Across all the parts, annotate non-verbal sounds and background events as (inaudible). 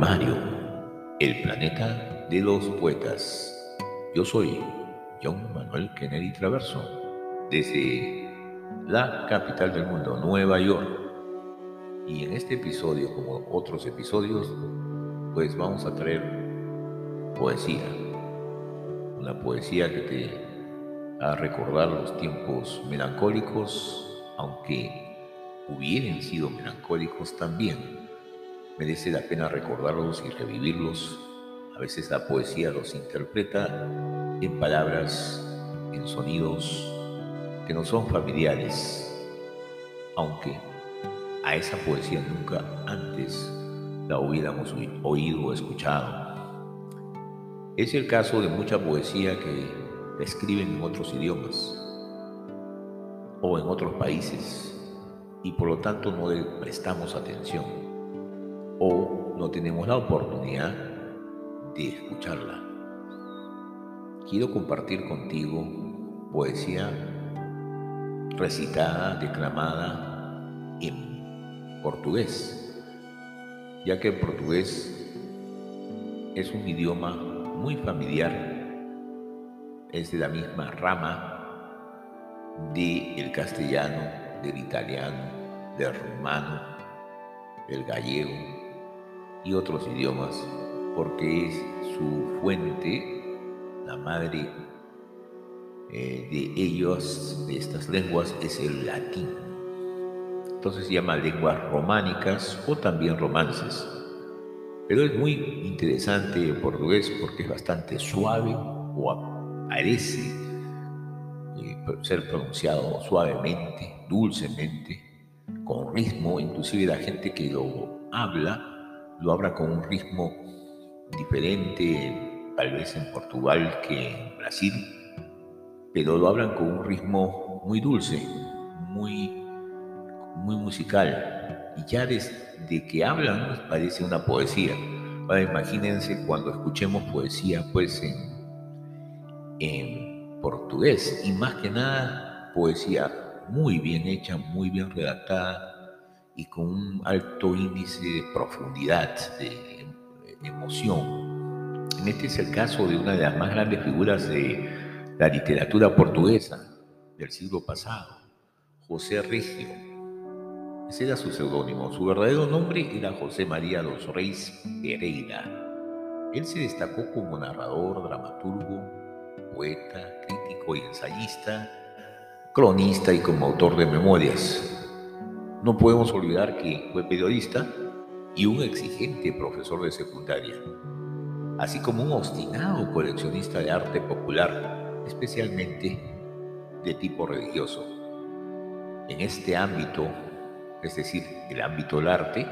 Poemario, el planeta de los poetas. Yo soy John Manuel Kennedy Traverso, desde la capital del mundo, Nueva York. Y en este episodio, como otros episodios, pues vamos a traer poesía. Una poesía que te a recordar los tiempos melancólicos, aunque hubieran sido melancólicos también merece la pena recordarlos y revivirlos. A veces la poesía los interpreta en palabras, en sonidos que no son familiares, aunque a esa poesía nunca antes la hubiéramos oído o escuchado. Es el caso de mucha poesía que la escriben en otros idiomas o en otros países y por lo tanto no le prestamos atención no tenemos la oportunidad de escucharla. Quiero compartir contigo poesía recitada, declamada en portugués, ya que el portugués es un idioma muy familiar, es de la misma rama del castellano, del italiano, del rumano, del gallego, y otros idiomas, porque es su fuente, la madre eh, de ellos, de estas lenguas, es el latín. Entonces se llama lenguas románicas o también romances. Pero es muy interesante el portugués porque es bastante suave o parece eh, ser pronunciado suavemente, dulcemente, con ritmo. Inclusive la gente que lo habla lo habla con un ritmo diferente, tal vez en Portugal que en Brasil, pero lo hablan con un ritmo muy dulce, muy, muy musical. Y ya desde que hablan parece una poesía. Imagínense cuando escuchemos poesía pues en, en portugués y más que nada poesía muy bien hecha, muy bien redactada, y con un alto índice de profundidad, de emoción. En este es el caso de una de las más grandes figuras de la literatura portuguesa del siglo pasado, José Regio. Ese era su seudónimo. Su verdadero nombre era José María Los Reis Pereira. Él se destacó como narrador, dramaturgo, poeta, crítico y ensayista, cronista y como autor de memorias. No podemos olvidar que fue periodista y un exigente profesor de secundaria, así como un obstinado coleccionista de arte popular, especialmente de tipo religioso. En este ámbito, es decir, el ámbito del arte,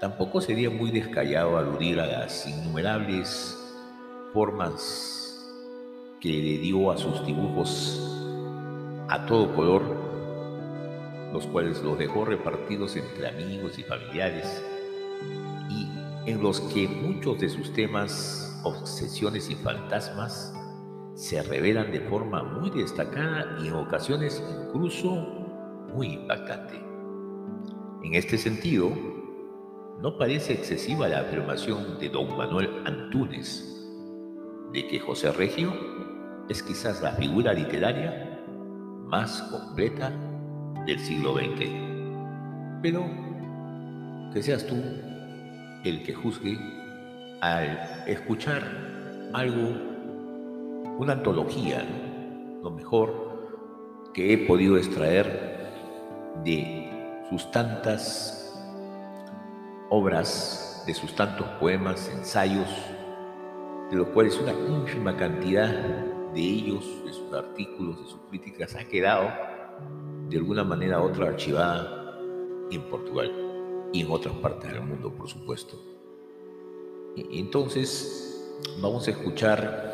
tampoco sería muy descallado aludir a las innumerables formas que le dio a sus dibujos a todo color los cuales los dejó repartidos entre amigos y familiares, y en los que muchos de sus temas, obsesiones y fantasmas se revelan de forma muy destacada y en ocasiones incluso muy impactante. En este sentido, no parece excesiva la afirmación de don Manuel Antúnez de que José Regio es quizás la figura literaria más completa del siglo XX. Pero que seas tú el que juzgue al escuchar algo, una antología, lo mejor que he podido extraer de sus tantas obras, de sus tantos poemas, ensayos, de los cuales una ínfima cantidad de ellos, de sus artículos, de sus críticas, ha quedado de alguna manera u otra archivada en Portugal y en otras partes del mundo, por supuesto. Entonces, vamos a escuchar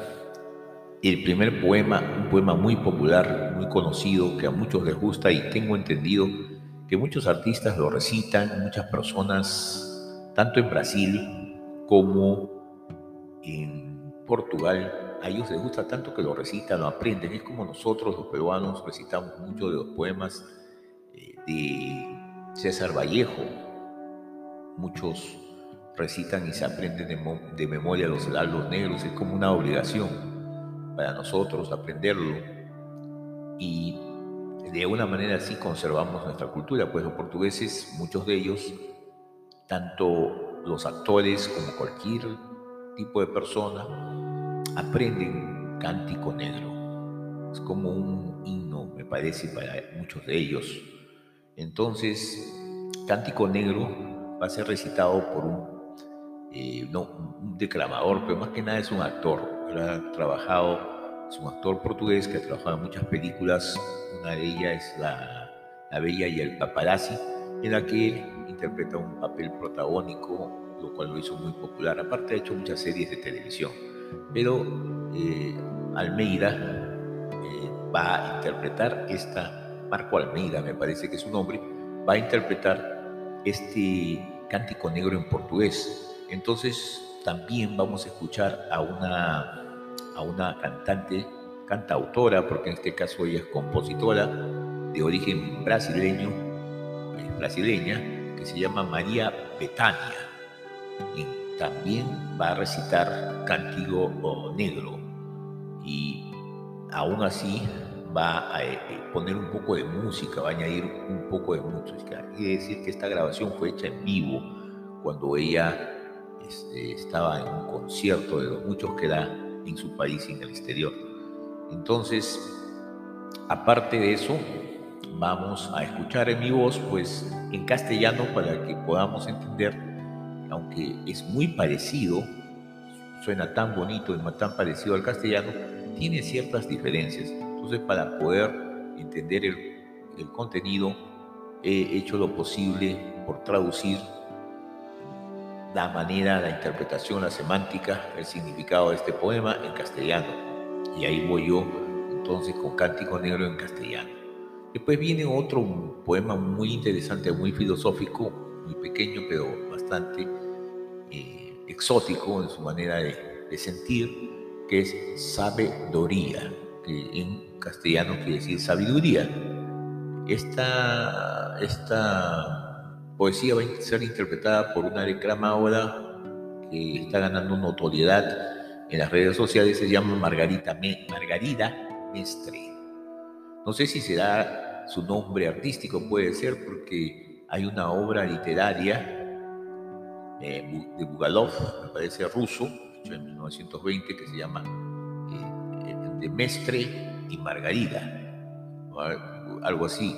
el primer poema, un poema muy popular, muy conocido, que a muchos les gusta y tengo entendido que muchos artistas lo recitan, muchas personas, tanto en Brasil como en Portugal, a ellos les gusta tanto que lo recitan, lo aprenden. Es como nosotros los peruanos recitamos mucho de los poemas eh, de César Vallejo. Muchos recitan y se aprenden de, memoria los heraldos negros, es como una obligación para nosotros aprenderlo y de una manera así conservamos nuestra cultura, pues los portugueses, muchos de ellos, tanto los actores como cualquier tipo de persona, aprenden cántico negro. Es como un himno, me parece, para muchos de ellos. Entonces, cántico negro va a ser recitado por un eh, no, un declamador, pero más que nada es un actor. ha trabajado, es un actor portugués que ha trabajado en muchas películas. Una de ellas es La, la Bella y el Paparazzi, en la que él interpreta un papel protagónico, lo cual lo hizo muy popular. Aparte, ha hecho muchas series de televisión. Pero eh, Almeida eh, va a interpretar esta, Marco Almeida, me parece que es su nombre, va a interpretar este cántico negro en portugués entonces también vamos a escuchar a una, a una cantante, cantautora, porque en este caso ella es compositora de origen brasileño, brasileña, que se llama María Betania. También va a recitar Cántico Negro. Y aún así va a eh, poner un poco de música, va a añadir un poco de música. Quiere decir que esta grabación fue hecha en vivo cuando ella este, estaba en un concierto de los muchos que da en su país y en el exterior. Entonces, aparte de eso, vamos a escuchar en mi voz, pues en castellano para que podamos entender, aunque es muy parecido, suena tan bonito y tan parecido al castellano, tiene ciertas diferencias. Entonces, para poder entender el, el contenido, he hecho lo posible por traducir la manera, la interpretación, la semántica, el significado de este poema en castellano. Y ahí voy yo entonces con Cántico Negro en castellano. Después viene otro poema muy interesante, muy filosófico, muy pequeño, pero bastante eh, exótico en su manera de, sentir, que es sabiduría, que en castellano quiere decir sabiduría. Esta, esta poesía va a ser interpretada por una declamadora que está ganando notoriedad en las redes sociales, se llama Margarita Margarida Mestre. No sé si será su nombre artístico, puede ser porque hay una obra literaria eh, de Bugalov, me parece ruso, hecho en 1920, que se llama eh, De Mestre y Margarida, algo así.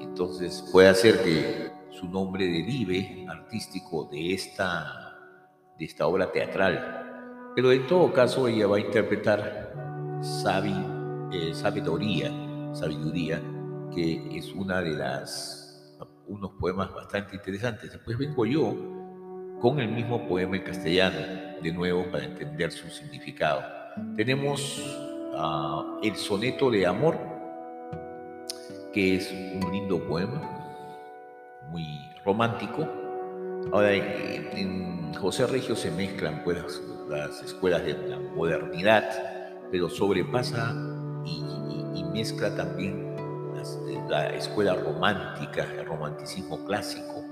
Entonces puede ser que su nombre derive artístico de esta, de esta obra teatral. Pero en todo caso ella va a interpretar eh, sabiduría, sabiduría, que es una de las, unos poemas bastante interesantes. Después vengo yo con el mismo poema en castellano, de nuevo para entender su significado. Tenemos ah, el soneto de amor, que es un lindo poema, muy romántico. Ahora, en José Regio se mezclan pues, las escuelas de la modernidad, pero sobrepasa y, mezcla también la escuela romántica, el romanticismo clásico.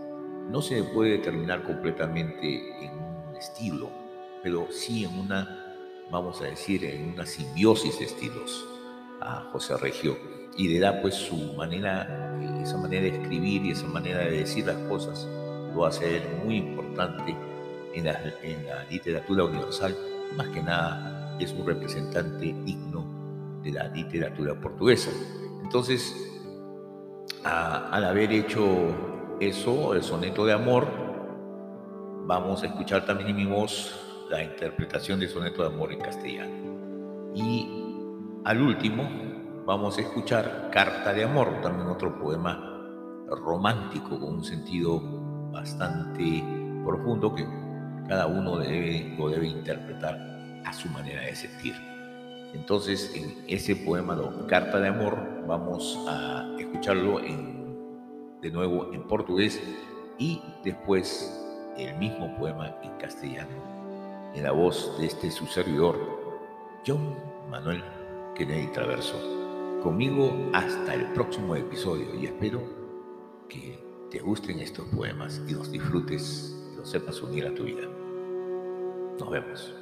No se puede determinar completamente en un estilo, pero sí en una, vamos a decir, en una simbiosis de estilos a José Regio y le da pues su manera, esa manera de escribir y esa manera de decir las cosas, lo hace él muy importante en la, en la literatura universal, más que nada es un representante digno de la literatura portuguesa. Entonces, al haber hecho eso, el soneto de amor, vamos a escuchar también en mi voz la interpretación del soneto de amor en castellano. Y al último, vamos a escuchar Carta de Amor, también otro poema romántico con un sentido bastante profundo que cada uno debe, lo debe interpretar a su manera de sentir. Entonces, en ese poema, Carta de Amor, vamos a escucharlo de nuevo en portugués y después el mismo poema en castellano, en la voz de este su servidor, John Manuel Kennedy Traverso conmigo hasta el próximo episodio y espero que te gusten estos poemas y los disfrutes lo sepas unir a tu vida. Nos vemos.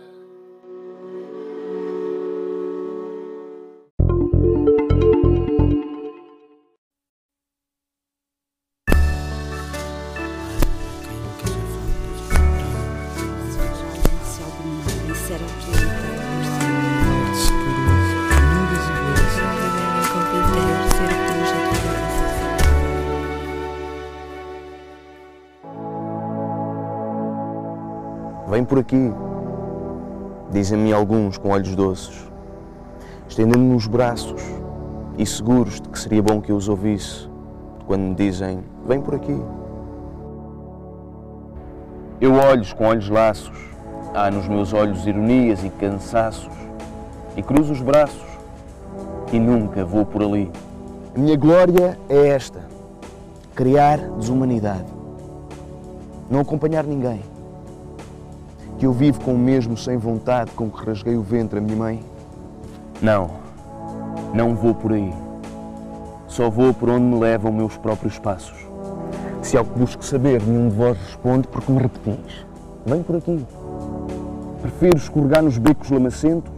Por aqui, dizem-me alguns com olhos doces, estendendo-me os braços e seguros de que seria bom que eu os ouvisse quando me dizem: Vem por aqui. Eu olhos com olhos laços, há nos meus olhos ironias e cansaços, e cruzo os braços e nunca vou por ali. A minha glória é esta: criar desumanidade, não acompanhar ninguém que eu vivo com o mesmo sem vontade com que rasguei o ventre a minha mãe? Não, não vou por aí. Só vou por onde me levam meus próprios passos. Se ao que busco saber, nenhum de vós responde porque me repetis. Vem por aqui. Prefiro escorregar nos becos lamacentos,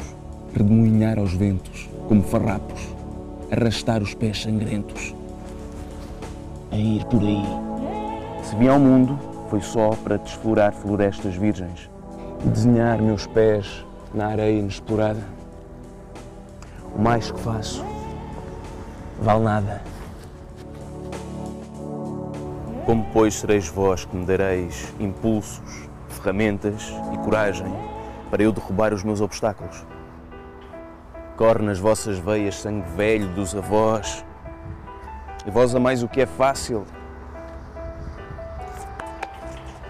redemoinhar aos ventos, como farrapos, arrastar os pés sangrentos. A ir por aí. Se vim ao mundo, foi só para desflorar florestas virgens desenhar meus pés na areia inexplorada. O mais que faço vale nada. Como, pois, sereis vós que me dareis impulsos, ferramentas e coragem para eu derrubar os meus obstáculos? Corre nas vossas veias sangue velho dos avós, e vós amais o que é fácil.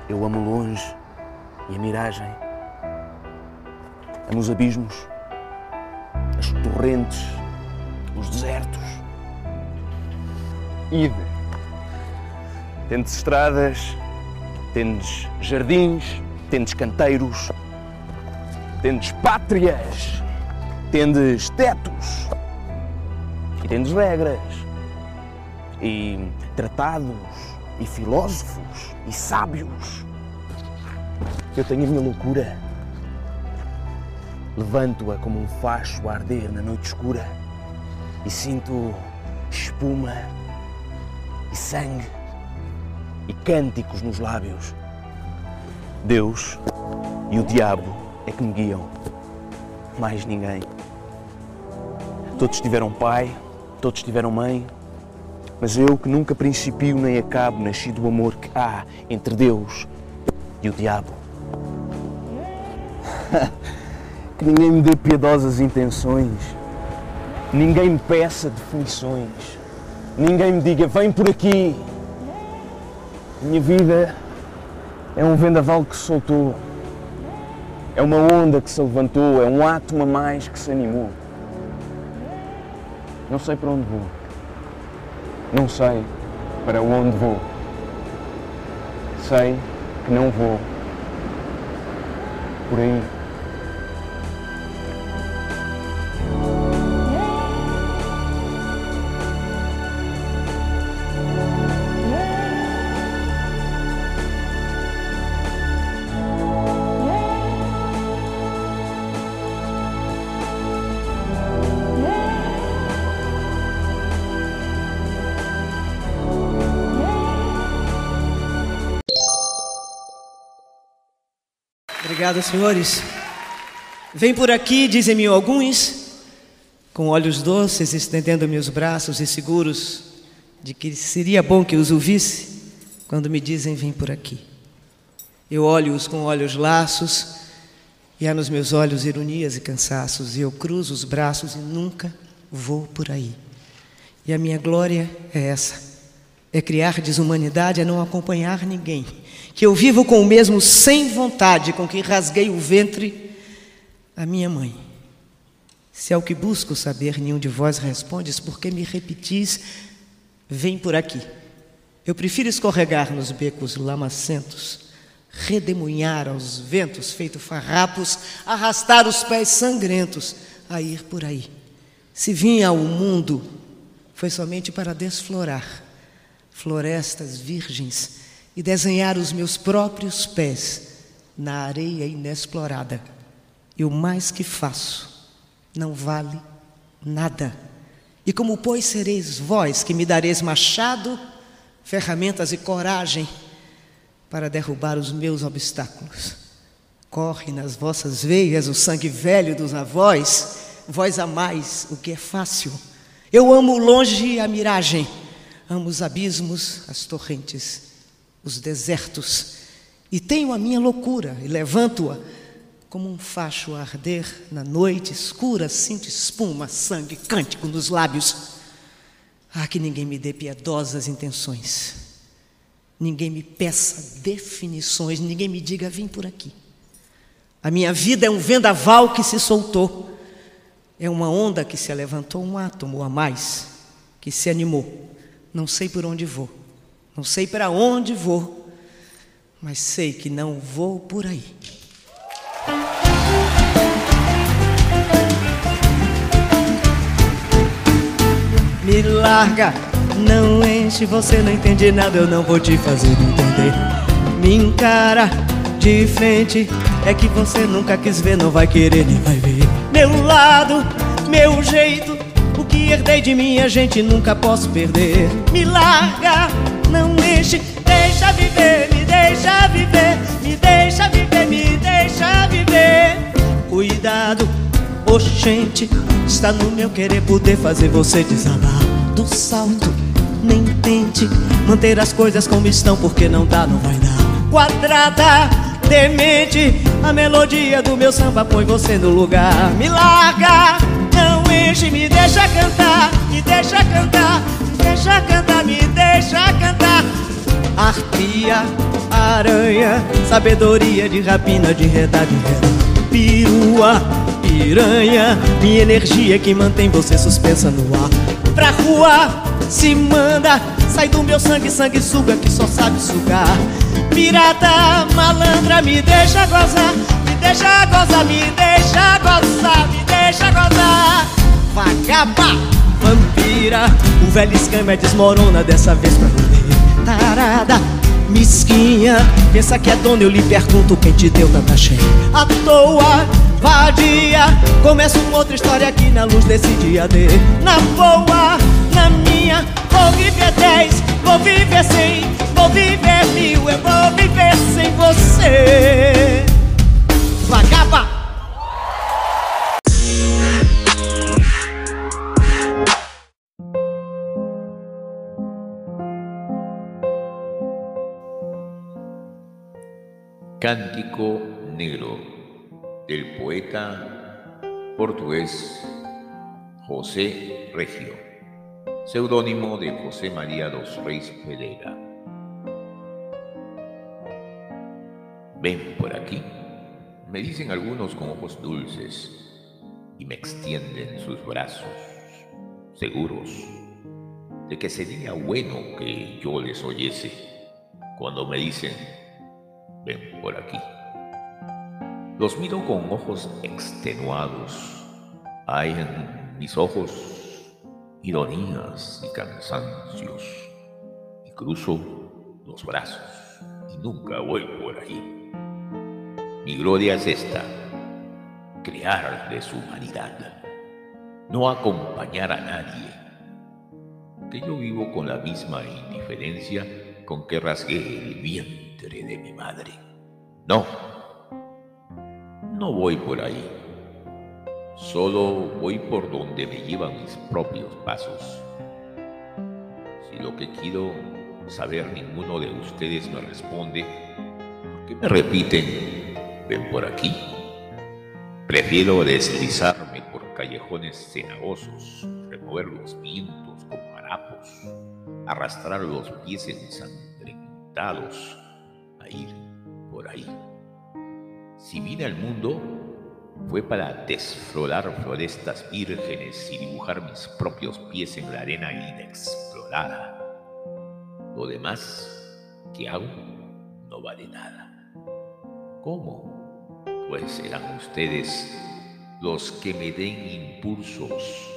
Eu amo longe e a miragem. Amo os abismos, as torrentes, os desertos. Ide. Tendes estradas, tendes jardins, tendes canteiros, tendes pátrias, tendes tetos e tendes regras e tratados e filósofos e sábios eu tenho a minha loucura. Levanto-a como um facho a arder na noite escura e sinto espuma e sangue e cânticos nos lábios. Deus e o diabo é que me guiam, mais ninguém. Todos tiveram pai, todos tiveram mãe, mas eu que nunca principio nem acabo, nasci do amor que há entre Deus e o diabo. (laughs) que ninguém me dê piedosas intenções, ninguém me peça definições, ninguém me diga vem por aqui. Minha vida é um vendaval que se soltou, é uma onda que se levantou, é um átomo a mais que se animou. Não sei para onde vou, não sei para onde vou, sei que não vou por aí. Obrigado, senhores. Vem por aqui, dizem-me alguns, com olhos doces, estendendo-me os braços e seguros de que seria bom que os ouvisse quando me dizem vem por aqui. Eu olho-os com olhos laços e há nos meus olhos ironias e cansaços e eu cruzo os braços e nunca vou por aí. E a minha glória é essa: é criar desumanidade, é não acompanhar ninguém que eu vivo com o mesmo sem vontade com que rasguei o ventre a minha mãe. Se é o que busco saber, nenhum de vós respondes, porque me repetis, vem por aqui. Eu prefiro escorregar nos becos lamacentos, redemoinhar aos ventos feito farrapos, arrastar os pés sangrentos, a ir por aí. Se vim ao mundo, foi somente para desflorar florestas virgens e desenhar os meus próprios pés na areia inexplorada. E o mais que faço não vale nada. E como, pois, sereis vós que me dareis machado, ferramentas e coragem para derrubar os meus obstáculos? Corre nas vossas veias o sangue velho dos avós, vós amais o que é fácil. Eu amo longe a miragem, amo os abismos, as torrentes, os desertos, e tenho a minha loucura e levanto-a como um facho a arder na noite escura, sinto espuma, sangue, cântico nos lábios. Ah, que ninguém me dê piedosas intenções, ninguém me peça definições, ninguém me diga, vim por aqui. A minha vida é um vendaval que se soltou, é uma onda que se levantou, um átomo a mais que se animou. Não sei por onde vou, não sei para onde vou, mas sei que não vou por aí. Me larga, não enche, você não entende nada, eu não vou te fazer entender. Me encara de frente, é que você nunca quis ver, não vai querer nem vai ver. Meu lado, meu jeito, o que herdei de minha gente nunca posso perder. Me larga, enche, deixa viver, me deixa viver, me deixa viver, me deixa viver. Cuidado, oxente, está no meu querer poder fazer você desabar do salto. Nem tente manter as coisas como estão, porque não dá, não vai dar. Quadrada, demente, a melodia do meu samba põe você no lugar. Me larga, não enche, me deixa cantar, me deixa cantar, deixa cantar, me deixa cantar. Arpia, aranha, sabedoria de rapina, de reda, de reda. Pirua, piranha, minha energia que mantém você suspensa no ar. Pra rua, se manda, sai do meu sangue, sangue suga que só sabe sugar. Pirata, malandra, me deixa gozar, me deixa gozar, me deixa gozar, me deixa gozar. Vagaba, vampira, o velho escama desmorona dessa vez pra valer. Tarada, mesquinha, pensa que é dona, eu lhe pergunto quem te deu tanta cheia. À toa, vadia, começa uma outra história aqui na luz desse dia D. Na boa, na minha, vou viver dez, vou viver cem, vou viver mil, eu vou viver sem você. Vagaba! Cántico Negro del poeta portugués José Regio, seudónimo de José María dos Reis Pereira. Ven por aquí, me dicen algunos con ojos dulces y me extienden sus brazos, seguros de que sería bueno que yo les oyese cuando me dicen ven por aquí. Los miro con ojos extenuados. Hay en mis ojos ironías y cansancios. Y cruzo los brazos y nunca voy por ahí. Mi gloria es esta, crear de su humanidad, no acompañar a nadie. Que yo vivo con la misma indiferencia con que rasgué el de mi madre. No, no voy por ahí. Solo voy por donde me llevan mis propios pasos. Si lo que quiero saber ninguno de ustedes me responde, ¿por qué me repiten, ven por aquí? Prefiero deslizarme por callejones cenagosos, remover los vientos como harapos, arrastrar los pies ensangrentados a ir por ahí. Si vine al mundo fue para desflorar florestas vírgenes y dibujar mis propios pies en la arena inexplorada. Lo demás que hago no vale nada. ¿Cómo? Pues serán ustedes los que me den impulsos,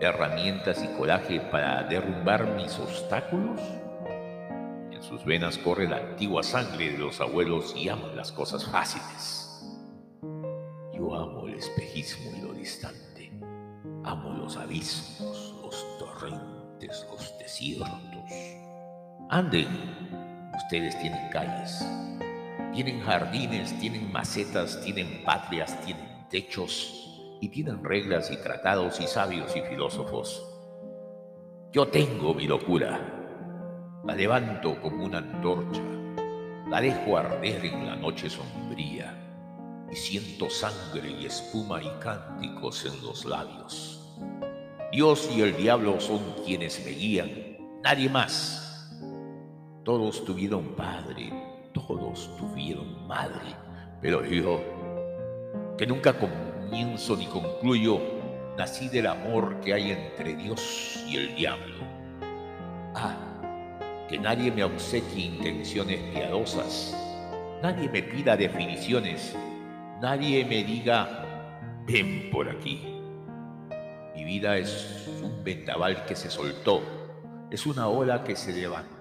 herramientas y coraje para derrumbar mis obstáculos. En sus venas corre la antigua sangre de los abuelos y aman las cosas fáciles. Yo amo el espejismo y lo distante. Amo los abismos, los torrentes, los desiertos. Anden, ustedes tienen calles, tienen jardines, tienen macetas, tienen patrias, tienen techos y tienen reglas y tratados y sabios y filósofos. Yo tengo mi locura. La levanto como una antorcha, la dejo arder en la noche sombría y siento sangre y espuma y cánticos en los labios. Dios y el diablo son quienes me guían, nadie más. Todos tuvieron padre, todos tuvieron madre, pero yo, que nunca comienzo ni concluyo, nací del amor que hay entre Dios y el diablo. Ah, que nadie me obsequie intenciones piadosas, nadie me pida definiciones, nadie me diga, ven por aquí. Mi vida es un vendaval que se soltó, es una ola que se levantado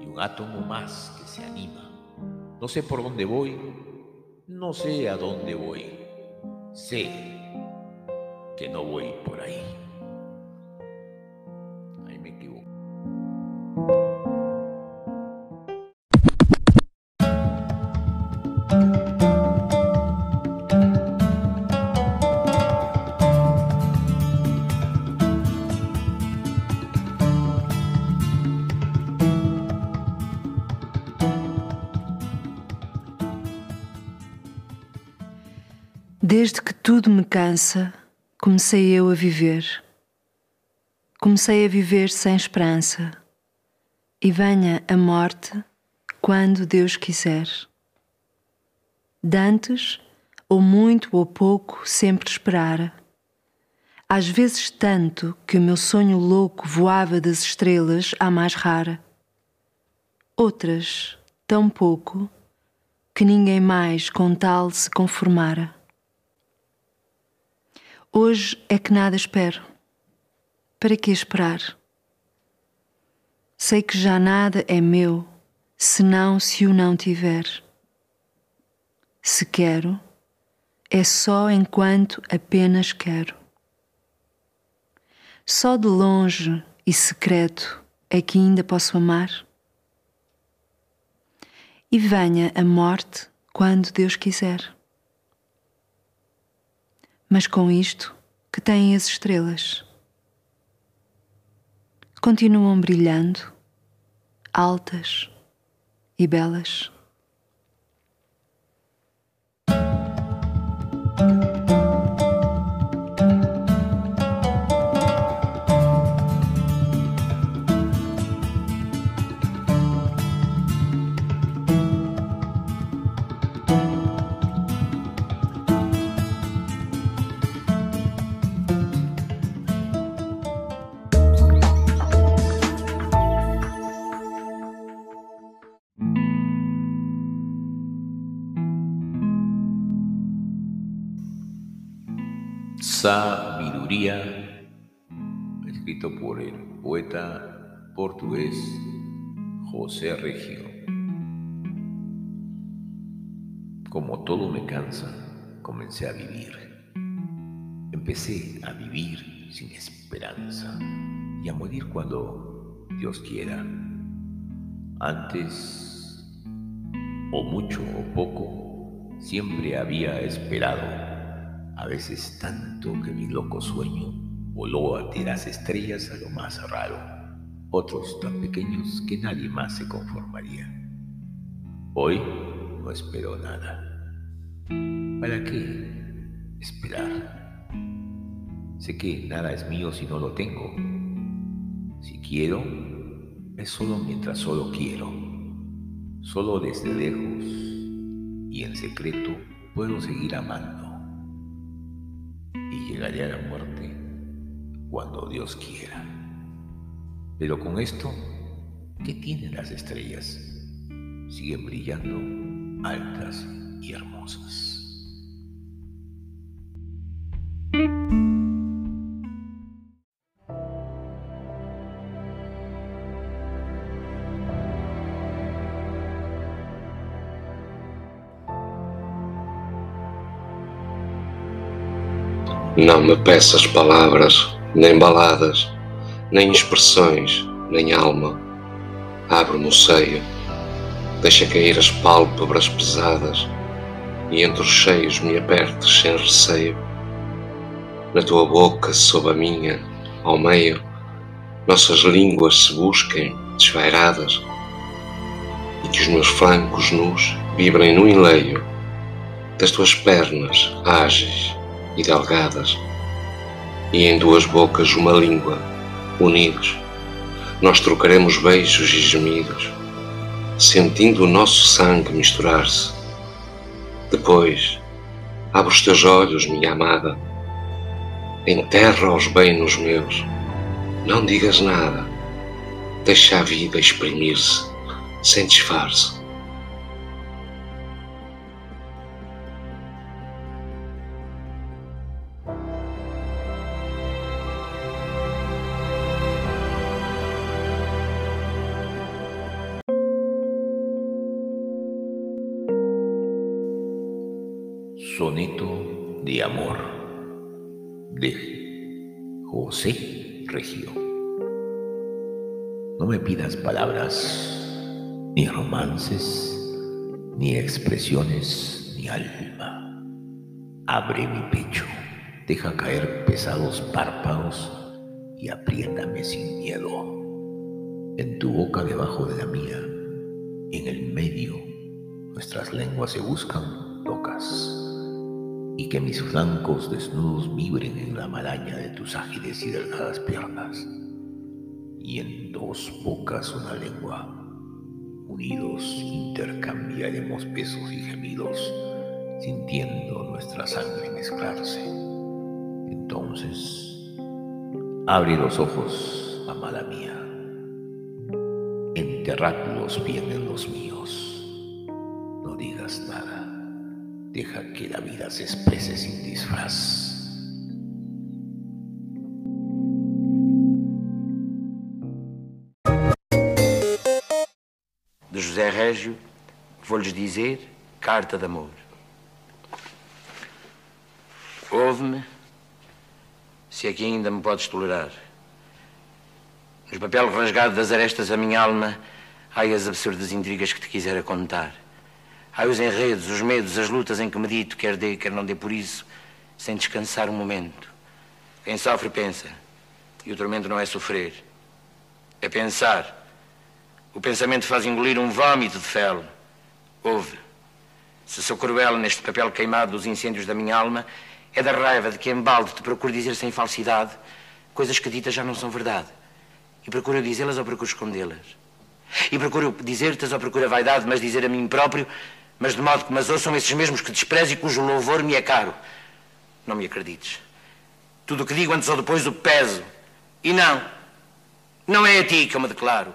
y un átomo más que se anima. No sé por dónde voy, no sé a dónde voy, sé que no voy por ahí. Ahí cansa, comecei eu a viver. Comecei a viver sem esperança. E venha a morte quando Deus quiser. Dantes, ou muito ou pouco, sempre esperara. Às vezes tanto que o meu sonho louco voava das estrelas à mais rara. Outras, tão pouco, que ninguém mais com tal se conformara. Hoje é que nada espero. Para que esperar? Sei que já nada é meu, senão se o não tiver. Se quero, é só enquanto apenas quero. Só de longe e secreto é que ainda posso amar. E venha a morte quando Deus quiser. Mas com isto que têm as estrelas. Continuam brilhando, altas e belas. Sabiduría, escrito por el poeta portugués José Regio. Como todo me cansa, comencé a vivir. Empecé a vivir sin esperanza y a morir cuando Dios quiera. Antes, o mucho o poco, siempre había esperado a veces tanto que mi loco sueño voló a las estrellas a lo más raro, otros tan pequeños que nadie más se conformaría. Hoy no espero nada. ¿Para qué esperar? Sé que nada es mío si no lo tengo. Si quiero, es solo mientras solo quiero. Solo desde lejos y en secreto puedo seguir amando llegaré a la muerte cuando Dios quiera. Pero con esto, ¿qué tienen las estrellas? Siguen brillando altas y hermosas. Não me peças palavras, nem baladas, nem expressões, nem alma. Abre-me o seio, deixa cair as pálpebras pesadas e entre os cheios me apertes sem receio. Na tua boca, sob a minha, ao meio, nossas línguas se busquem desvairadas e que os meus flancos nus vibrem no enleio das tuas pernas ágeis e delgadas e em duas bocas uma língua, unidos, nós trocaremos beijos e gemidos, sentindo o nosso sangue misturar-se. Depois, abre os teus olhos, minha amada, enterra-os bem nos meus, não digas nada, deixa a vida exprimir-se sem disfarce. Palabras, ni romances, ni expresiones, ni alma. Abre mi pecho, deja caer pesados párpados y apriétame sin miedo. En tu boca debajo de la mía, en el medio, nuestras lenguas se buscan, tocas y que mis flancos desnudos vibren en la maraña de tus ágiles y delgadas piernas, y en dos bocas una lengua. Unidos intercambiaremos besos y gemidos, sintiendo nuestra sangre mezclarse. Entonces, abre los ojos, amada mía, enterradlos bien en los míos, no digas nada. Deja que la vida se exprese sin disfraz. José Régio, vou-lhes dizer carta de amor. Ouve-me, se aqui ainda me podes tolerar. No papel rasgado das arestas da minha alma, há as absurdas intrigas que te quisera contar. Há os enredos, os medos, as lutas em que medito, quer dê, quer não dê por isso, sem descansar um momento. Quem sofre pensa, e o tormento não é sofrer, é pensar. O pensamento faz engolir um vômito de fel. Ouve. Se sou cruel neste papel queimado dos incêndios da minha alma, é da raiva de que em balde te procuro dizer sem falsidade coisas que ditas já não são verdade. E procuro dizê-las ou procuro escondê-las. E procuro dizer-te ou procuro a vaidade, mas dizer a mim próprio mas de modo que mas ouçam esses mesmos que desprezo e cujo louvor me é caro. Não me acredites. Tudo o que digo antes ou depois o peso. E não, não é a ti que eu me declaro.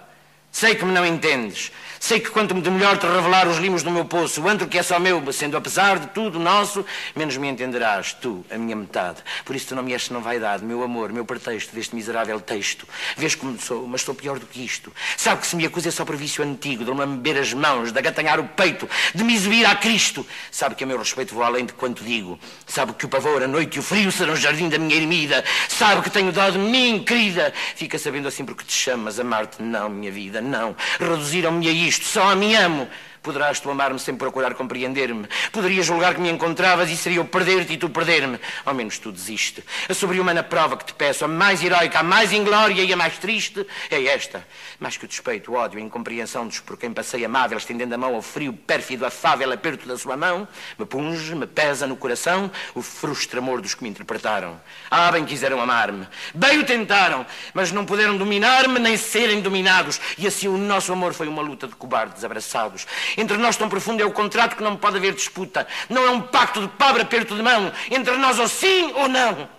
Sei que me não entendes. Sei que quanto de melhor te revelar os limos do meu poço, o antro que é só meu, sendo apesar de tudo nosso, menos me entenderás, tu, a minha metade. Por isso tu não me és senão vaidade, meu amor, meu pretexto deste miserável texto. Vês como sou, mas sou pior do que isto. Sabe que se me acusa é só por vício antigo, de beber as mãos, de agatanhar o peito, de me exibir a Cristo. Sabe que a meu respeito vou além de quanto digo. Sabe que o pavor, a noite e o frio serão o jardim da minha ermida. Sabe que tenho dó de mim, querida. Fica sabendo assim porque te chamas, amar-te não, minha vida, não. Reduziram-me a isto isto, só a mim amo. Poderás tu amar-me sem procurar compreender-me. Poderias julgar que me encontravas e seria eu perder-te e tu perder-me. Ao menos tu desiste. A sobre-humana prova que te peço, a mais heroica, a mais inglória e a mais triste, é esta. Mais que o despeito, o ódio, a incompreensão dos por quem passei amável, estendendo a mão ao frio, pérfido, afável aperto da sua mão, me punge, me pesa no coração o frustre amor dos que me interpretaram. Ah, bem quiseram amar-me. Bem o tentaram, mas não puderam dominar-me nem serem dominados. E assim o nosso amor foi uma luta de cobardes abraçados. Entre nós tão profundo é o contrato que não pode haver disputa. Não é um pacto de pobre aperto de mão. Entre nós ou sim ou não.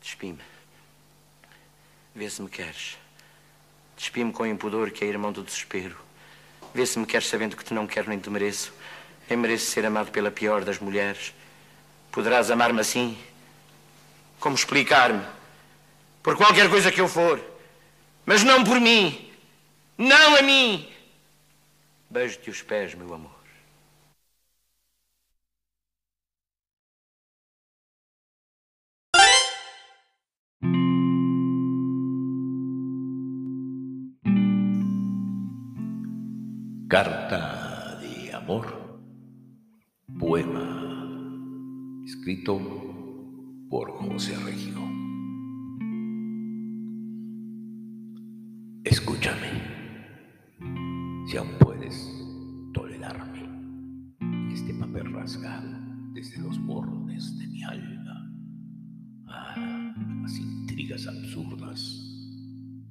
Despime. Vê se me queres. Despime com impudor que é irmão do desespero. Vê se me queres sabendo que te não quero nem te mereço. Nem mereço ser amado pela pior das mulheres. Poderás amar-me assim? Como explicar-me? Por qualquer coisa que eu for. Mas não por mim. Não a mim. Beijo-te os pés, meu amor. Carta de amor, poema, escrito por José Regio. Escúchame puedes tolerarme este papel rasgado desde los bordes de mi alma. Ah, las intrigas absurdas,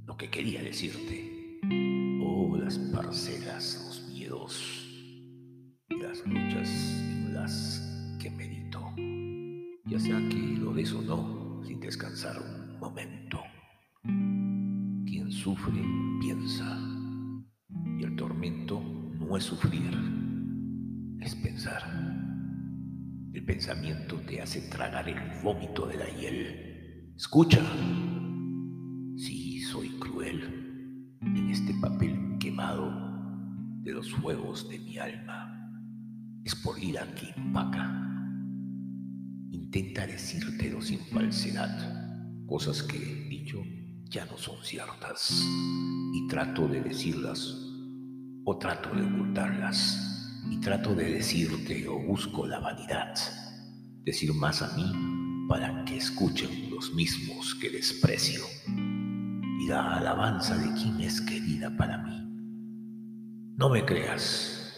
lo que quería decirte Oh, las parcelas, los miedos las luchas en las que medito. Ya sea que lo des o no, sin descansar un momento. Quien sufre, piensa. Tormento no es sufrir, es pensar. El pensamiento te hace tragar el vómito de la hiel. Escucha. Sí, soy cruel en este papel quemado de los fuegos de mi alma. Es por ir aquí, Paca. Intenta decírtelo sin falsedad, cosas que dicho ya no son ciertas y trato de decirlas o trato de ocultarlas y trato de decirte o busco la vanidad, decir más a mí para que escuchen los mismos que desprecio y la alabanza de quien es querida para mí. No me creas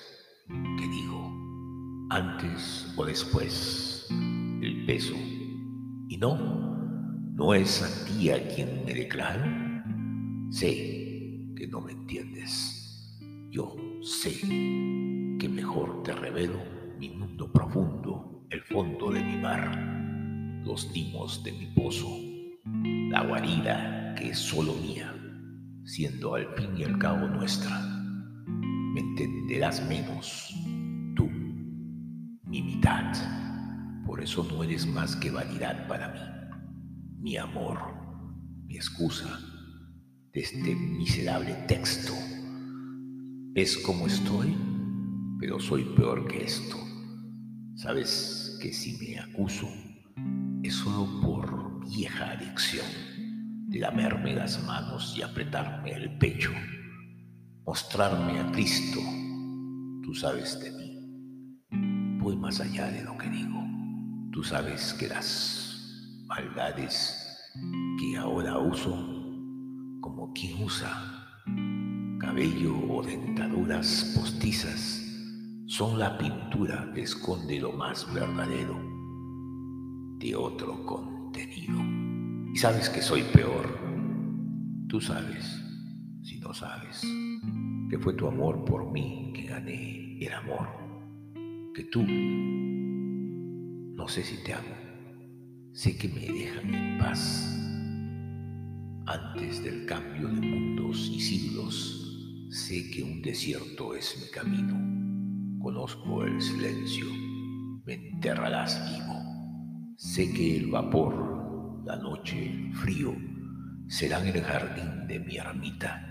que digo antes o después el peso. Y no, no es a ti a quien me declaro. Sé que no me entiendes. Yo sé que mejor te revelo mi mundo profundo, el fondo de mi mar, los timos de mi pozo, la guarida que es solo mía, siendo al fin y al cabo nuestra. Me entenderás menos, tú, mi mitad. Por eso no eres más que vanidad para mí, mi amor, mi excusa de este miserable texto. Es como estoy, pero soy peor que esto. Sabes que si me acuso es solo por vieja adicción lamerme las manos y apretarme el pecho, mostrarme a Cristo, tú sabes de mí. Voy más allá de lo que digo. Tú sabes que las maldades que ahora uso, como quien usa cabello o dentaduras postizas, son la pintura que esconde lo más verdadero de otro contenido. Y sabes que soy peor. Tú sabes, si no sabes, que fue tu amor por mí que gané el amor. Que tú, no sé si te amo, sé que me dejan en paz. Antes del cambio de mundos y siglos, sé que un desierto es mi camino. Conozco el silencio, me enterrarás vivo. Sé que el vapor la noche, el frío, serán el jardín de mi ermita.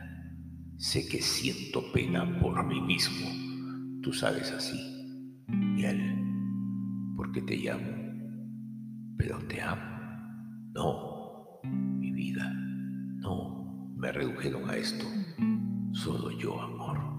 Sé que siento pena por mí mismo, tú sabes así, él, porque te llamo, pero te amo. No, mi vida, no, me redujeron a esto, solo yo amor.